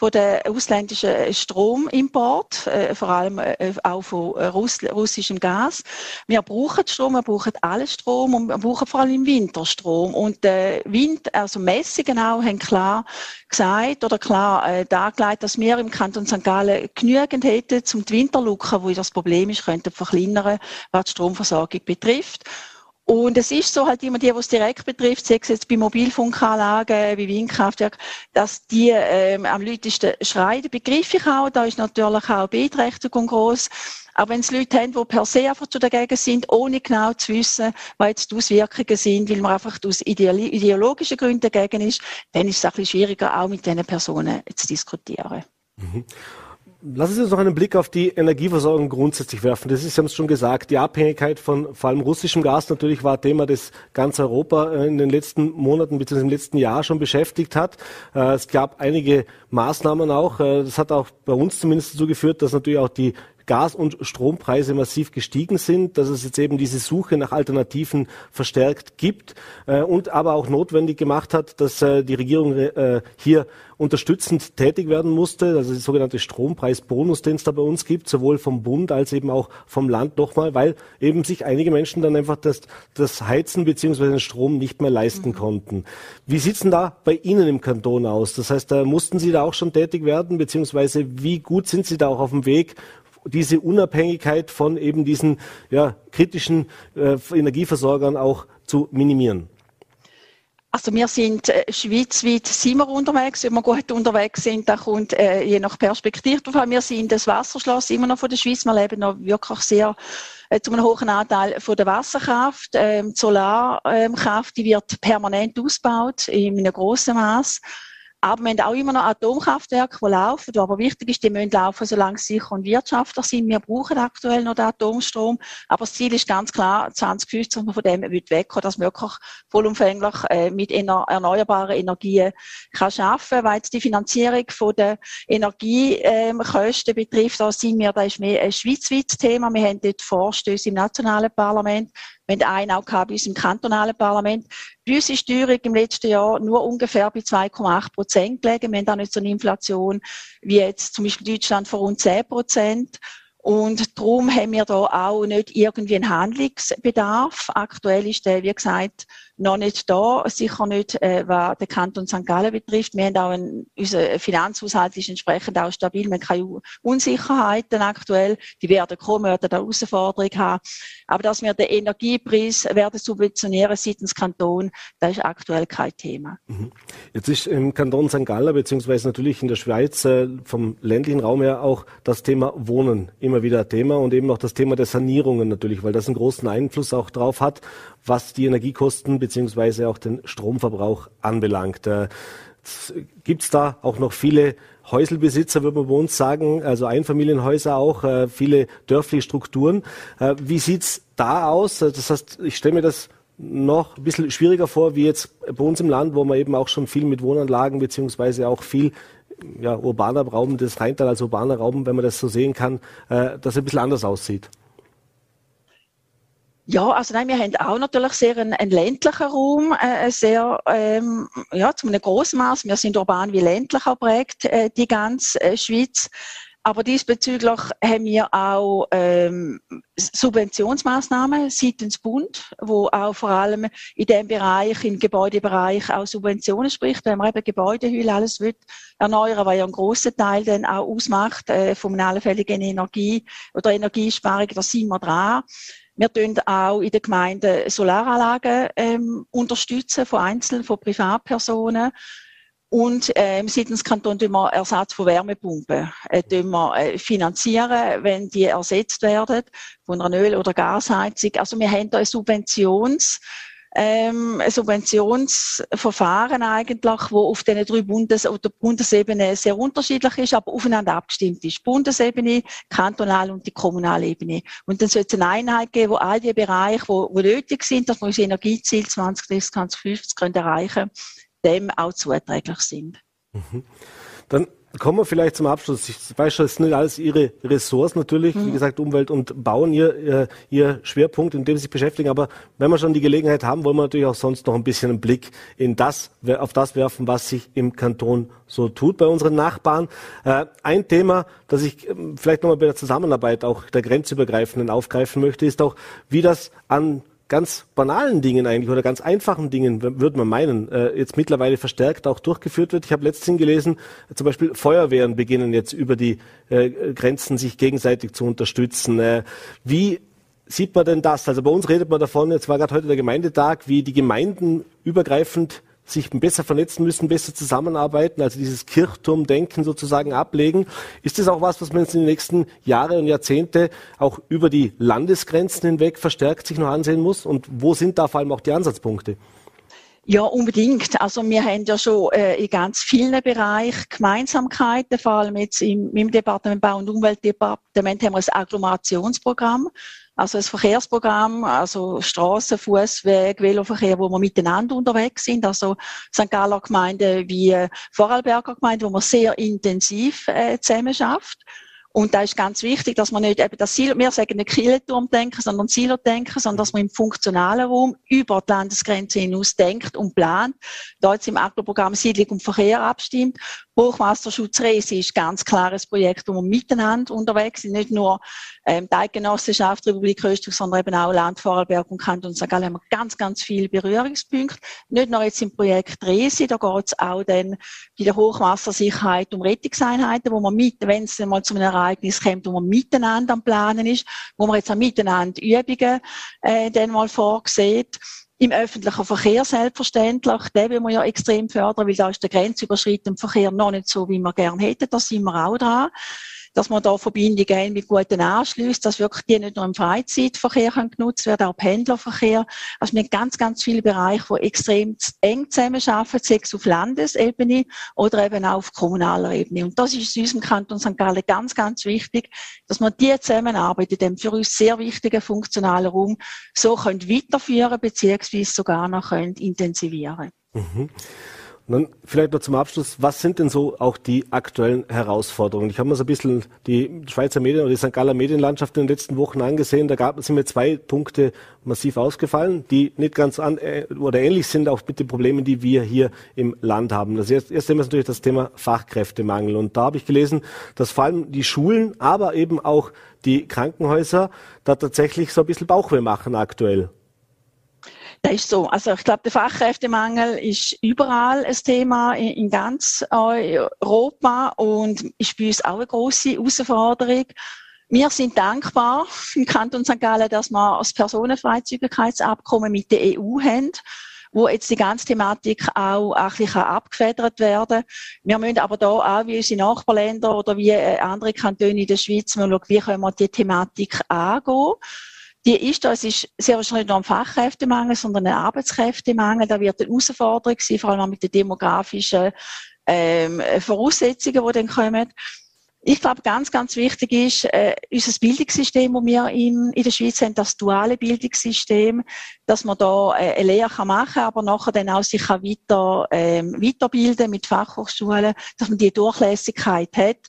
von den ausländischen Stromimport, äh, vor allem äh, auch von äh, Russ russischem Gas. Wir brauchen Strom, wir brauchen alles Strom und wir brauchen vor allem im Winter Strom. Und äh, Wind, also Messungen auch, haben klar gesagt oder klar äh, dargelegt, dass wir im Kanton St. Gallen genügend hätten, um die Winterlücke, wo das Problem ist, könnten verkleinern, was die Stromversorgung betrifft. Und es ist so halt immer die, was direkt betrifft, sei es jetzt bei Mobilfunkanlagen, wie Windkraftwerk, dass die ähm, am lautesten schreien, begriff ich auch. Da ist natürlich auch Beeinträchtigung groß. Aber wenn es Leute haben, die per se einfach dagegen sind, ohne genau zu wissen, was jetzt die Auswirkungen sind, weil man einfach aus ideologischen Gründen dagegen ist, dann ist es ein bisschen schwieriger, auch mit diesen Personen zu diskutieren. Lassen Sie uns noch einen Blick auf die Energieversorgung grundsätzlich werfen. Das ist, Sie haben es schon gesagt, die Abhängigkeit von vor allem russischem Gas natürlich war Thema, das ganz Europa äh, in den letzten Monaten bzw. im letzten Jahr schon beschäftigt hat. Äh, es gab einige Maßnahmen auch. Äh, das hat auch bei uns zumindest dazu geführt, dass natürlich auch die Gas- und Strompreise massiv gestiegen sind, dass es jetzt eben diese Suche nach Alternativen verstärkt gibt äh, und aber auch notwendig gemacht hat, dass äh, die Regierung äh, hier unterstützend tätig werden musste, also der sogenannte Strompreisbonus, den es da bei uns gibt, sowohl vom Bund als eben auch vom Land nochmal, weil eben sich einige Menschen dann einfach das, das Heizen beziehungsweise den Strom nicht mehr leisten mhm. konnten. Wie sieht's denn da bei Ihnen im Kanton aus? Das heißt, da mussten Sie da auch schon tätig werden, beziehungsweise wie gut sind Sie da auch auf dem Weg, diese Unabhängigkeit von eben diesen ja, kritischen äh, Energieversorgern auch zu minimieren? Also wir sind äh, schweizweit sind wir unterwegs. Wenn wir gut unterwegs sind, da kommt äh, je nach Perspektive drauf Wir sind das Wasserschloss immer noch von der Schweiz. Wir leben noch wirklich sehr äh, zu einem hohen Anteil von der Wasserkraft. Ähm, die Solarkraft, die wird permanent ausgebaut in einem grossen Maß. Aber wir haben auch immer noch Atomkraftwerke, die laufen. Aber wichtig ist, die müssen laufen, solange sie sicher und wirtschaftlich sind. Wir brauchen aktuell noch den Atomstrom. Aber das Ziel ist ganz klar, 2050, dass man von dem wegkommen, dass man wirklich vollumfänglich äh, mit erneuerbaren Energien kann arbeiten Weil jetzt die Finanzierung der Energiekosten ähm, betrifft, da sind wir, da ist mehr ein schweizweites Thema. Wir haben dort Vorstöße im nationalen Parlament. Wir haben einen auch bei uns im kantonalen Parlament. Bei uns ist die Teuerung im letzten Jahr nur ungefähr bei 2,8 Prozent gelegen. Wir haben da nicht so eine Inflation wie jetzt zum Beispiel Deutschland von rund 10 Prozent. Und darum haben wir da auch nicht irgendwie einen Handlungsbedarf. Aktuell ist der, wie gesagt, noch nicht da, sicher nicht, äh, was den Kanton St. Gallen betrifft. Wir haben auch ein, unser Finanzhaushalt ist entsprechend auch stabil. Haben keine Unsicherheiten aktuell. Die werden kommen, werden da Herausforderungen haben. Aber dass wir den Energiepreis werden subventionieren seitens Kanton, das ist aktuell kein Thema. Mhm. Jetzt ist im Kanton St. Gallen, beziehungsweise natürlich in der Schweiz, äh, vom ländlichen Raum her auch das Thema Wohnen immer wieder Thema und eben auch das Thema der Sanierungen natürlich, weil das einen großen Einfluss auch drauf hat, was die Energiekosten beziehungsweise auch den Stromverbrauch anbelangt. Äh, Gibt es da auch noch viele Häuselbesitzer, würde man bei uns sagen, also Einfamilienhäuser auch, äh, viele dörfliche Strukturen. Äh, wie sieht's da aus? Das heißt, ich stelle mir das noch ein bisschen schwieriger vor, wie jetzt bei uns im Land, wo man eben auch schon viel mit Wohnanlagen beziehungsweise auch viel ja, urbaner Raum, das Rheintal als urbaner Raum, wenn man das so sehen kann, äh, dass ein bisschen anders aussieht. Ja, also nein, wir haben auch natürlich sehr einen, einen ländlichen Raum, äh, sehr, ähm, ja, zu einem grossen Maß. Wir sind urban wie ländlich geprägt, äh, die ganze äh, Schweiz. Aber diesbezüglich haben wir auch ähm, Subventionsmaßnahmen seitens Bund, wo auch vor allem in dem Bereich, im Gebäudebereich auch Subventionen spricht, wenn man eben Gebäudehülle alles wird erneuern, weil ja ein großer Teil dann auch ausmacht äh, von einer allfälligen Energie oder Energiesparung, da sind wir dran. Wir tun auch in den Gemeinden Solaranlagen ähm, unterstützen von Einzelnen, von Privatpersonen. Und ähm, seitens Kanton tun wir Ersatz von Wärmepumpen äh, tun wir, äh, finanzieren, wenn die ersetzt werden von einer Öl- oder Gasheizung. Also wir haben da eine Subventions ähm, Subventionsverfahren eigentlich, wo auf den drei Bundes- oder Bundesebene sehr unterschiedlich ist, aber aufeinander abgestimmt ist. Bundesebene, kantonal und die kommunale Ebene. Und dann sollte es eine Einheit geben, wo all die Bereiche, wo, wo nötig sind, dass wir unser Energieziel 2030, 2050 können erreichen, dem auch zuträglich sind. Mhm. Dann Kommen wir vielleicht zum Abschluss. Ich weiß schon, es sind nicht alles Ihre Ressorts natürlich, mhm. wie gesagt, Umwelt und Bauen, ihr, ihr, ihr Schwerpunkt, in dem Sie sich beschäftigen. Aber wenn wir schon die Gelegenheit haben, wollen wir natürlich auch sonst noch ein bisschen einen Blick in das, auf das werfen, was sich im Kanton so tut bei unseren Nachbarn. Äh, ein Thema, das ich ähm, vielleicht nochmal bei der Zusammenarbeit auch der grenzübergreifenden aufgreifen möchte, ist auch, wie das an ganz banalen Dingen eigentlich oder ganz einfachen Dingen, würde man meinen, äh, jetzt mittlerweile verstärkt auch durchgeführt wird. Ich habe letztens gelesen, zum Beispiel Feuerwehren beginnen jetzt über die äh, Grenzen sich gegenseitig zu unterstützen. Äh, wie sieht man denn das? Also bei uns redet man davon, jetzt war gerade heute der Gemeindetag, wie die Gemeinden übergreifend sich besser vernetzen müssen, besser zusammenarbeiten, also dieses Kirchturmdenken sozusagen ablegen. Ist das auch was, was man jetzt in den nächsten Jahren und Jahrzehnte auch über die Landesgrenzen hinweg verstärkt sich noch ansehen muss? Und wo sind da vor allem auch die Ansatzpunkte? Ja, unbedingt. Also wir haben ja schon äh, in ganz vielen Bereichen Gemeinsamkeiten, vor allem jetzt im, im Departement Bau- und Umweltdepartement haben wir ein Agglomerationsprogramm, also ein Verkehrsprogramm, also Straßen, Fußweg, Veloverkehr, wo wir miteinander unterwegs sind. Also St. Galler Gemeinde wie Vorarlberger Gemeinde, wo man sehr intensiv äh, zusammen schafft. Und da ist ganz wichtig, dass man nicht eben das Silo, wir sagen nicht Kielturm denken, sondern Silo denken, sondern dass man im funktionalen Raum über die Landesgrenze hinaus denkt und plant. Da jetzt im Agro-Programm Siedlung und Verkehr abstimmt. Hochwasserschutz Resi ist ganz klares Projekt, wo wir miteinander unterwegs sind. Nicht nur ähm, die Eidgenossenschaft Republik Österreich, sondern eben auch Land Vorarlberg und Kanton St. Gallen haben wir ganz, ganz viele Berührungspunkte. Nicht nur jetzt im Projekt Resi, da geht es auch dann bei der Hochwassersicherheit um Rettungseinheiten, wo man mit, wenn es mal zu einem Ereignis kommt, wo man miteinander am Planen ist, wo man jetzt auch miteinander Übungen äh, dann mal vorsieht. Im öffentlichen Verkehr selbstverständlich, den will man ja extrem fördern, weil da ist der grenzüberschreitende Verkehr noch nicht so, wie wir gerne hätten. Da sind wir auch dran. Dass man da Verbindungen mit guten Anschlüssen, dass wirklich die nicht nur im Freizeitverkehr genutzt werden, auch Pendlerverkehr. Also wir haben ganz, ganz viele Bereiche, die extrem eng zusammenarbeiten, sei es auf Landesebene oder eben auch auf kommunaler Ebene. Und das ist in unserem Kanton St. Gallen ganz, ganz wichtig, dass man die Zusammenarbeit in dem für uns sehr wichtigen funktionalen Raum so können weiterführen beziehungsweise sogar noch können intensivieren. Mhm. Dann vielleicht noch zum Abschluss, was sind denn so auch die aktuellen Herausforderungen? Ich habe mir so ein bisschen die Schweizer Medien oder die St. Galler Medienlandschaft in den letzten Wochen angesehen. Da gab, sind mir zwei Punkte massiv ausgefallen, die nicht ganz an, äh, oder ähnlich sind auch mit den Problemen, die wir hier im Land haben. Das erste, erste Thema ist natürlich das Thema Fachkräftemangel. Und da habe ich gelesen, dass vor allem die Schulen, aber eben auch die Krankenhäuser da tatsächlich so ein bisschen Bauchweh machen aktuell. Das ist so. Also ich glaube, der Fachkräftemangel ist überall ein Thema in, in ganz Europa und ist bei uns auch eine große Herausforderung. Wir sind dankbar im Kanton St. Gallen, dass wir das Personenfreizügigkeitsabkommen mit der EU haben wo jetzt die ganze Thematik auch ein bisschen abgefedert werden Wir müssen aber da auch wie unsere Nachbarländer oder wie äh, andere Kantone in der Schweiz schauen, wie können wir die Thematik angehen die ist da, es ist sehr wahrscheinlich nicht nur ein Fachkräftemangel, sondern ein Arbeitskräftemangel. Da wird eine Herausforderung sein, vor allem auch mit den demografischen ähm, Voraussetzungen, die dann kommen. Ich glaube, ganz, ganz wichtig ist, äh, unser Bildungssystem, das wir in, in der Schweiz haben, das duale Bildungssystem, dass man da äh, eine Lehre machen kann, aber nachher dann auch sich kann weiter, ähm, weiterbilden mit Fachhochschulen, dass man die Durchlässigkeit hat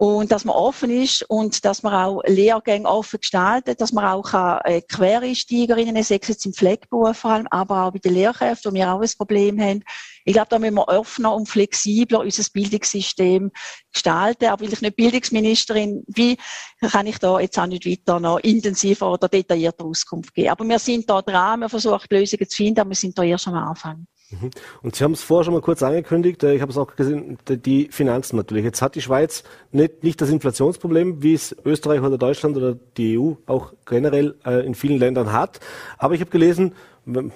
und dass man offen ist und dass man auch Lehrgänge offen gestaltet, dass man auch äh, Quereinsteigerinnen, sei jetzt im Pflegeberuf vor allem, aber auch bei den Lehrkräften, wo wir auch ein Problem haben. Ich glaube, da müssen wir offener und flexibler unser Bildungssystem gestalten. Aber weil ich nicht Bildungsministerin bin, kann ich da jetzt auch nicht weiter noch intensiver oder detaillierter Auskunft geben. Aber wir sind da dran, wir versuchen Lösungen zu finden, aber wir sind da erst am Anfang. Mhm. Und Sie haben es vorher schon mal kurz angekündigt, äh, ich habe es auch gesehen, die Finanzen natürlich. Jetzt hat die Schweiz nicht, nicht das Inflationsproblem, wie es Österreich oder Deutschland oder die EU auch generell äh, in vielen Ländern hat. Aber ich habe gelesen,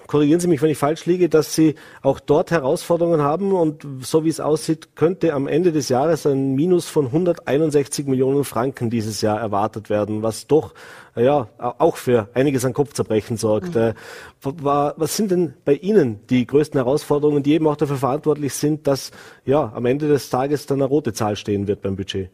korrigieren Sie mich, wenn ich falsch liege, dass Sie auch dort Herausforderungen haben und so wie es aussieht, könnte am Ende des Jahres ein Minus von 161 Millionen Franken dieses Jahr erwartet werden, was doch ja auch für einiges an Kopfzerbrechen sorgt. Mhm. Äh, was sind denn bei Ihnen die größten Herausforderungen, die eben auch dafür verantwortlich sind, dass ja am Ende des Tages dann eine rote Zahl stehen wird beim Budget?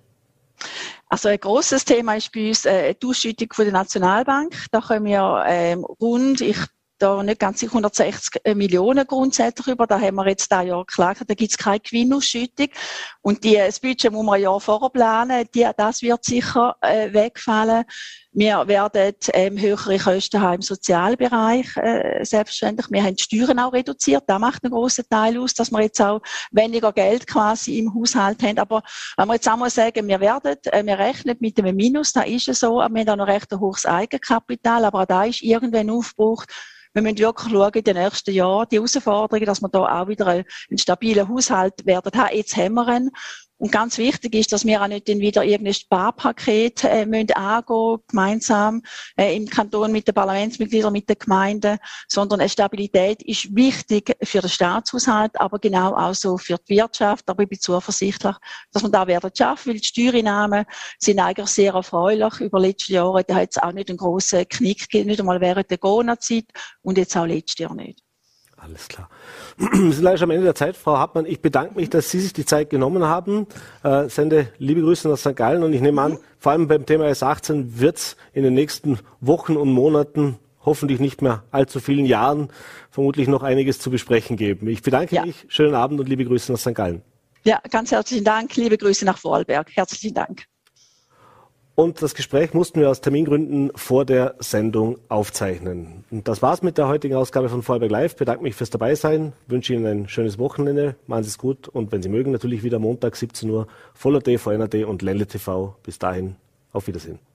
Also ein großes Thema ist bei uns äh, die Ausschüttung von der Nationalbank. Da können wir ähm, rund, ich da nicht ganz sicher 160 äh, Millionen grundsätzlich über. Da haben wir jetzt da Jahr geklagt, da gibt es keine Gewinnausschüttung. Und die, das Budget muss man ein Jahr vorher planen. Die, das wird sicher äh, wegfallen. Wir werden ähm, höhere Kosten haben im Sozialbereich, äh, selbstverständlich. Wir haben die Steuern auch reduziert. Da macht einen grossen Teil aus, dass wir jetzt auch weniger Geld quasi im Haushalt haben. Aber wenn wir jetzt einmal sagen, wir werden, äh, wir rechnen mit einem Minus, da ist es so. Wir haben auch noch recht ein hohes Eigenkapital, aber auch da ist irgendwann aufgebraucht wir müssen wirklich schauen, in den nächsten Jahren, die Herausforderungen, dass wir da auch wieder einen stabilen Haushalt werden haben. Jetzt haben wir einen. Und ganz wichtig ist, dass wir auch nicht dann wieder irgendein Sparpaket äh, müssen angehen, gemeinsam äh, im Kanton mit den Parlamentsmitgliedern, mit den Gemeinden, sondern eine Stabilität ist wichtig für den Staatshaushalt, aber genau auch so für die Wirtschaft. Aber ich bin zuversichtlich, dass wir da werden schaffen, weil die Steuereinnahmen sind eigentlich sehr erfreulich. Über letzte Jahre, da hat es auch nicht einen grossen Knick gegeben, nicht einmal während der Corona-Zeit und jetzt auch letztes Jahr nicht. Alles klar. Wir sind leider schon am Ende der Zeit, Frau Hartmann. Ich bedanke mich, dass Sie sich die Zeit genommen haben. Äh, sende liebe Grüße nach St. Gallen und ich nehme an, vor allem beim Thema S18 wird es in den nächsten Wochen und Monaten, hoffentlich nicht mehr allzu vielen Jahren, vermutlich noch einiges zu besprechen geben. Ich bedanke ja. mich. Schönen Abend und liebe Grüße nach St. Gallen. Ja, ganz herzlichen Dank. Liebe Grüße nach Vorarlberg. Herzlichen Dank. Und das Gespräch mussten wir aus Termingründen vor der Sendung aufzeichnen. Und das war's mit der heutigen Ausgabe von Vorarlberg Live. Bedanke mich fürs Dabeisein, wünsche Ihnen ein schönes Wochenende, machen Sie es gut und wenn Sie mögen, natürlich wieder Montag 17 Uhr, Voller D, VNRD und Ländle TV. Bis dahin, auf Wiedersehen.